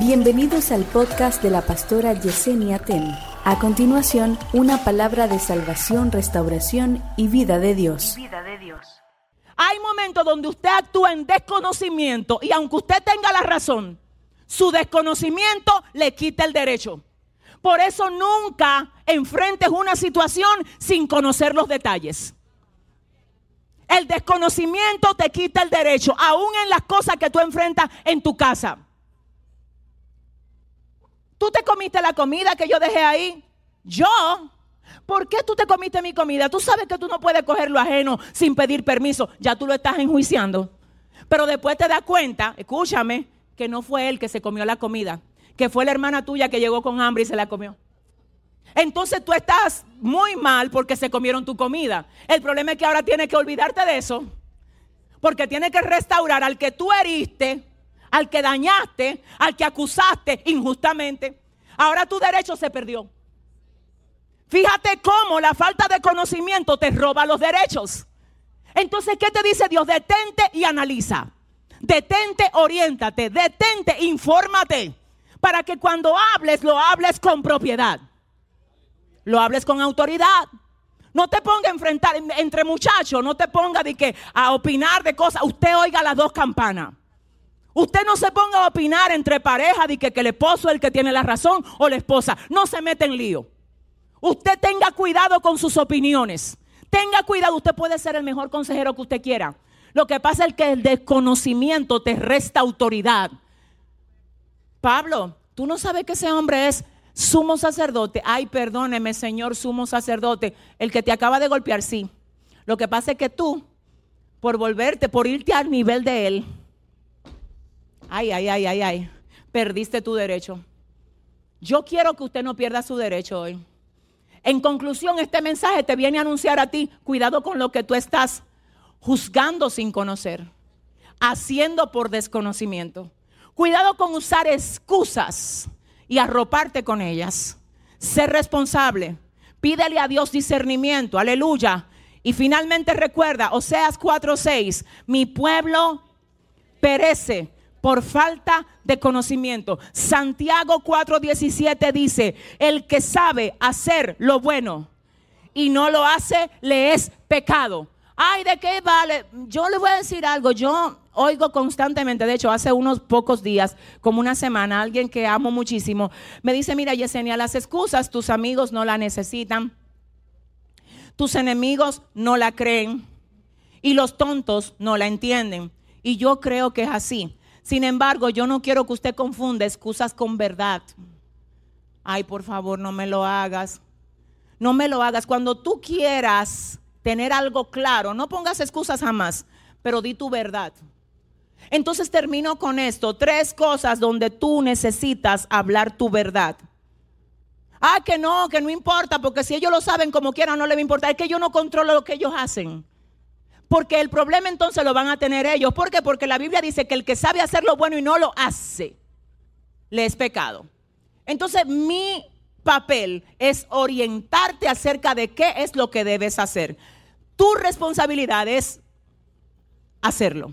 Bienvenidos al podcast de la pastora Yesenia Ten. A continuación, una palabra de salvación, restauración y vida de Dios. vida de Dios. Hay momentos donde usted actúa en desconocimiento y aunque usted tenga la razón, su desconocimiento le quita el derecho. Por eso nunca enfrentes una situación sin conocer los detalles. El desconocimiento te quita el derecho, aún en las cosas que tú enfrentas en tu casa. ¿Tú te comiste la comida que yo dejé ahí? Yo. ¿Por qué tú te comiste mi comida? Tú sabes que tú no puedes coger lo ajeno sin pedir permiso. Ya tú lo estás enjuiciando. Pero después te das cuenta, escúchame, que no fue él que se comió la comida, que fue la hermana tuya que llegó con hambre y se la comió. Entonces tú estás muy mal porque se comieron tu comida. El problema es que ahora tienes que olvidarte de eso. Porque tienes que restaurar al que tú heriste, al que dañaste, al que acusaste injustamente. Ahora tu derecho se perdió. Fíjate cómo la falta de conocimiento te roba los derechos. Entonces, ¿qué te dice Dios? Detente y analiza. Detente, oriéntate. Detente, infórmate. Para que cuando hables, lo hables con propiedad. Lo hables con autoridad. No te ponga a enfrentar entre muchachos, no te ponga de que a opinar de cosas. Usted oiga las dos campanas. Usted no se ponga a opinar entre parejas de que, que el esposo es el que tiene la razón o la esposa. No se mete en lío. Usted tenga cuidado con sus opiniones. Tenga cuidado, usted puede ser el mejor consejero que usted quiera. Lo que pasa es que el desconocimiento te resta autoridad. Pablo, tú no sabes que ese hombre es sumo sacerdote. Ay, perdóneme, señor sumo sacerdote. El que te acaba de golpear, sí. Lo que pasa es que tú, por volverte, por irte al nivel de él, ay, ay, ay, ay, ay, perdiste tu derecho. Yo quiero que usted no pierda su derecho hoy. En conclusión, este mensaje te viene a anunciar a ti, cuidado con lo que tú estás juzgando sin conocer, haciendo por desconocimiento. Cuidado con usar excusas y arroparte con ellas. Ser responsable. Pídele a Dios discernimiento. Aleluya. Y finalmente recuerda, Oseas 4:6, mi pueblo perece por falta de conocimiento. Santiago 4:17 dice, el que sabe hacer lo bueno y no lo hace, le es pecado. Ay, ¿de qué vale? Yo le voy a decir algo, yo oigo constantemente, de hecho, hace unos pocos días, como una semana, alguien que amo muchísimo, me dice, mira, Yesenia, las excusas tus amigos no la necesitan, tus enemigos no la creen y los tontos no la entienden. Y yo creo que es así. Sin embargo, yo no quiero que usted confunda excusas con verdad. Ay, por favor, no me lo hagas. No me lo hagas. Cuando tú quieras tener algo claro, no pongas excusas jamás, pero di tu verdad. Entonces termino con esto. Tres cosas donde tú necesitas hablar tu verdad. Ah, que no, que no importa, porque si ellos lo saben como quieran, no les va a importar. Es que yo no controlo lo que ellos hacen. Porque el problema entonces lo van a tener ellos. ¿Por qué? Porque la Biblia dice que el que sabe hacer lo bueno y no lo hace, le es pecado. Entonces mi papel es orientarte acerca de qué es lo que debes hacer. Tu responsabilidad es hacerlo.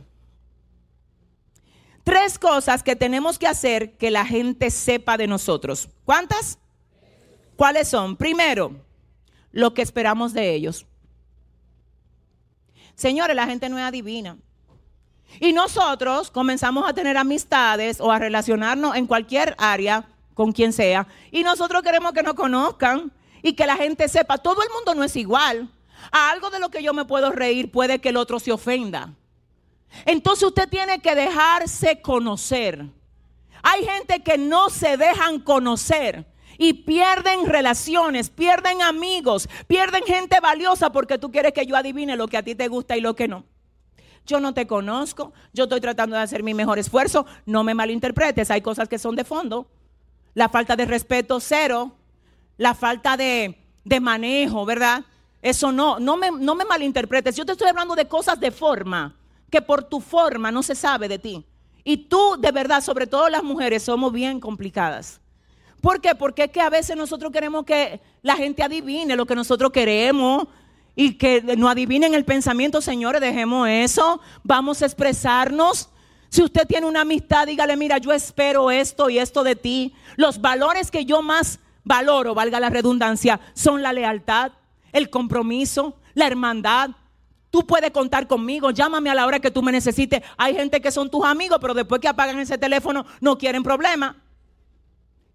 Tres cosas que tenemos que hacer que la gente sepa de nosotros. ¿Cuántas? ¿Cuáles son? Primero, lo que esperamos de ellos. Señores, la gente no es adivina. Y nosotros comenzamos a tener amistades o a relacionarnos en cualquier área con quien sea. Y nosotros queremos que nos conozcan y que la gente sepa, todo el mundo no es igual. A algo de lo que yo me puedo reír puede que el otro se ofenda. Entonces usted tiene que dejarse conocer. Hay gente que no se dejan conocer y pierden relaciones, pierden amigos, pierden gente valiosa porque tú quieres que yo adivine lo que a ti te gusta y lo que no. Yo no te conozco, yo estoy tratando de hacer mi mejor esfuerzo, no me malinterpretes, hay cosas que son de fondo. La falta de respeto, cero. La falta de, de manejo, ¿verdad? Eso no, no me, no me malinterpretes. Yo te estoy hablando de cosas de forma, que por tu forma no se sabe de ti. Y tú, de verdad, sobre todo las mujeres, somos bien complicadas. ¿Por qué? Porque es que a veces nosotros queremos que la gente adivine lo que nosotros queremos y que no adivinen el pensamiento, señores, dejemos eso, vamos a expresarnos. Si usted tiene una amistad, dígale, mira, yo espero esto y esto de ti. Los valores que yo más valoro, valga la redundancia, son la lealtad, el compromiso, la hermandad. Tú puedes contar conmigo, llámame a la hora que tú me necesites. Hay gente que son tus amigos, pero después que apagan ese teléfono no quieren problema.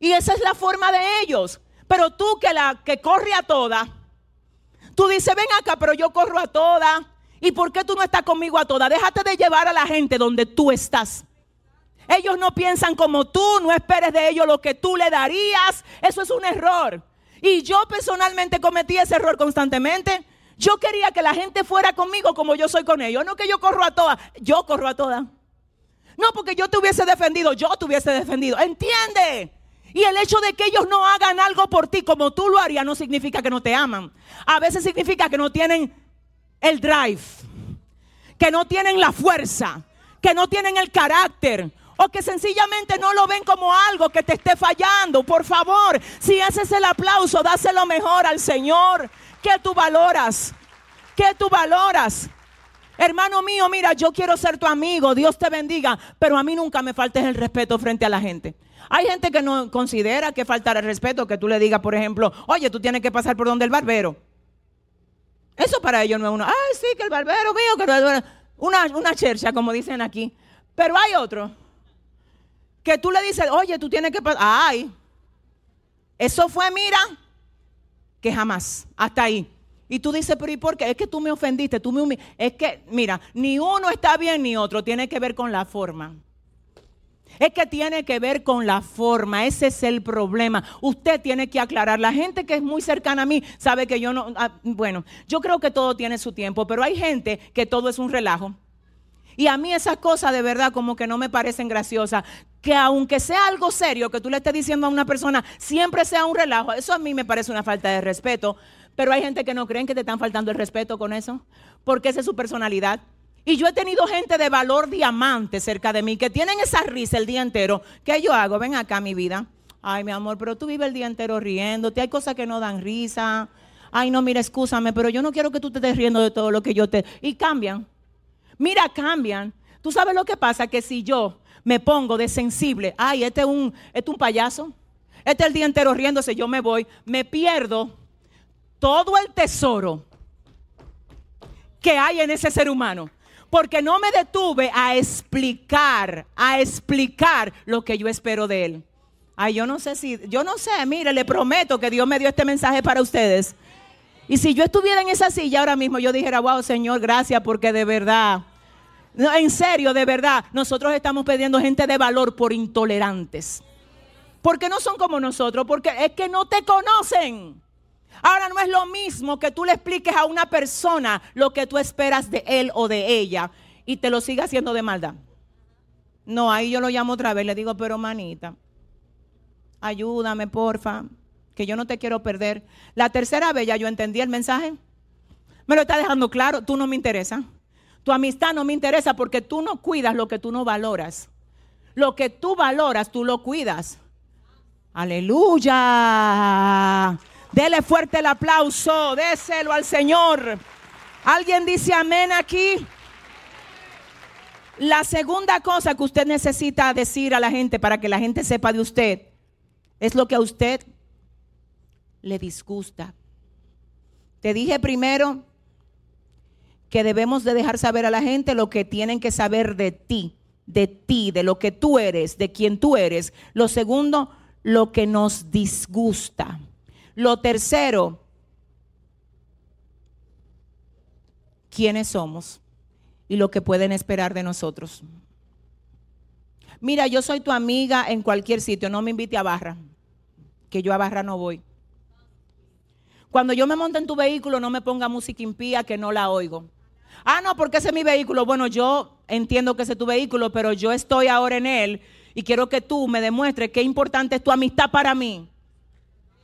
Y esa es la forma de ellos. Pero tú que la que corre a toda, tú dices, ven acá, pero yo corro a toda. ¿Y por qué tú no estás conmigo a toda? Déjate de llevar a la gente donde tú estás. Ellos no piensan como tú, no esperes de ellos lo que tú le darías. Eso es un error. Y yo personalmente cometí ese error constantemente. Yo quería que la gente fuera conmigo como yo soy con ellos. No que yo corro a todas, yo corro a todas. No porque yo te hubiese defendido, yo te hubiese defendido. ¿Entiende? Y el hecho de que ellos no hagan algo por ti como tú lo harías no significa que no te aman. A veces significa que no tienen el drive, que no tienen la fuerza, que no tienen el carácter o que sencillamente no lo ven como algo que te esté fallando. Por favor, si haces el aplauso, dáselo mejor al Señor. ¿Qué tú valoras? ¿Qué tú valoras? Hermano mío, mira, yo quiero ser tu amigo, Dios te bendiga, pero a mí nunca me faltes el respeto frente a la gente. Hay gente que no considera que faltar el respeto, que tú le digas, por ejemplo, oye, tú tienes que pasar por donde el barbero. Eso para ellos no es uno. Ay, sí, que el barbero mío, que una, una chercha, como dicen aquí. Pero hay otro que tú le dices, oye, tú tienes que pasar. Ay, eso fue, mira, que jamás, hasta ahí. Y tú dices, pero ¿y por qué? Es que tú me ofendiste, tú me Es que, mira, ni uno está bien ni otro, tiene que ver con la forma. Es que tiene que ver con la forma, ese es el problema. Usted tiene que aclarar. La gente que es muy cercana a mí sabe que yo no, ah, bueno, yo creo que todo tiene su tiempo, pero hay gente que todo es un relajo. Y a mí esas cosas de verdad como que no me parecen graciosas. Que aunque sea algo serio que tú le estés diciendo a una persona, siempre sea un relajo. Eso a mí me parece una falta de respeto. Pero hay gente que no creen que te están faltando el respeto con eso. Porque esa es su personalidad. Y yo he tenido gente de valor diamante cerca de mí que tienen esa risa el día entero. ¿Qué yo hago? Ven acá, mi vida. Ay, mi amor, pero tú vives el día entero riéndote. Hay cosas que no dan risa. Ay, no, mira, escúchame, pero yo no quiero que tú te estés riendo de todo lo que yo te... Y cambian. Mira, cambian. Tú sabes lo que pasa, que si yo me pongo de sensible, ay, este es un, este es un payaso, este es el día entero riéndose, yo me voy, me pierdo todo el tesoro que hay en ese ser humano porque no me detuve a explicar, a explicar lo que yo espero de él. Ay, yo no sé si, yo no sé, mire, le prometo que Dios me dio este mensaje para ustedes. Y si yo estuviera en esa silla ahora mismo, yo dijera, wow, Señor, gracias, porque de verdad, en serio, de verdad, nosotros estamos pidiendo gente de valor por intolerantes. Porque no son como nosotros, porque es que no te conocen. Ahora no es lo mismo que tú le expliques a una persona lo que tú esperas de él o de ella y te lo siga haciendo de maldad. No, ahí yo lo llamo otra vez, le digo, pero manita, ayúdame, porfa, que yo no te quiero perder. La tercera vez ya yo entendí el mensaje. Me lo está dejando claro, tú no me interesa. Tu amistad no me interesa porque tú no cuidas lo que tú no valoras. Lo que tú valoras, tú lo cuidas. Aleluya. Dele fuerte el aplauso, déselo al Señor. ¿Alguien dice amén aquí? La segunda cosa que usted necesita decir a la gente para que la gente sepa de usted es lo que a usted le disgusta. Te dije primero que debemos de dejar saber a la gente lo que tienen que saber de ti, de ti, de lo que tú eres, de quien tú eres. Lo segundo, lo que nos disgusta. Lo tercero, quiénes somos y lo que pueden esperar de nosotros. Mira, yo soy tu amiga en cualquier sitio, no me invite a barra, que yo a barra no voy. Cuando yo me monte en tu vehículo, no me ponga música impía que no la oigo. Ah, no, porque ese es mi vehículo. Bueno, yo entiendo que ese es tu vehículo, pero yo estoy ahora en él y quiero que tú me demuestres qué importante es tu amistad para mí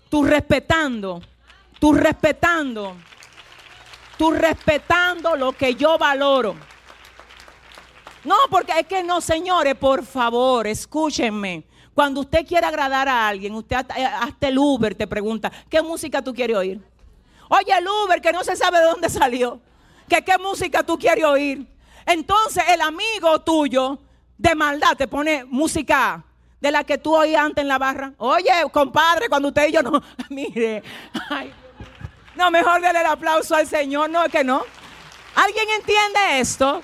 tú respetando, tú respetando, tú respetando lo que yo valoro. No, porque es que no, señores, por favor, escúchenme. Cuando usted quiere agradar a alguien, usted hasta, eh, el Uber te pregunta, ¿qué música tú quieres oír? Oye, el Uber que no se sabe de dónde salió, que qué música tú quieres oír. Entonces el amigo tuyo de maldad te pone música de la que tú oías antes en la barra. Oye, compadre, cuando usted y yo no, mire, no, mejor denle el aplauso al Señor, no es que no. ¿Alguien entiende esto?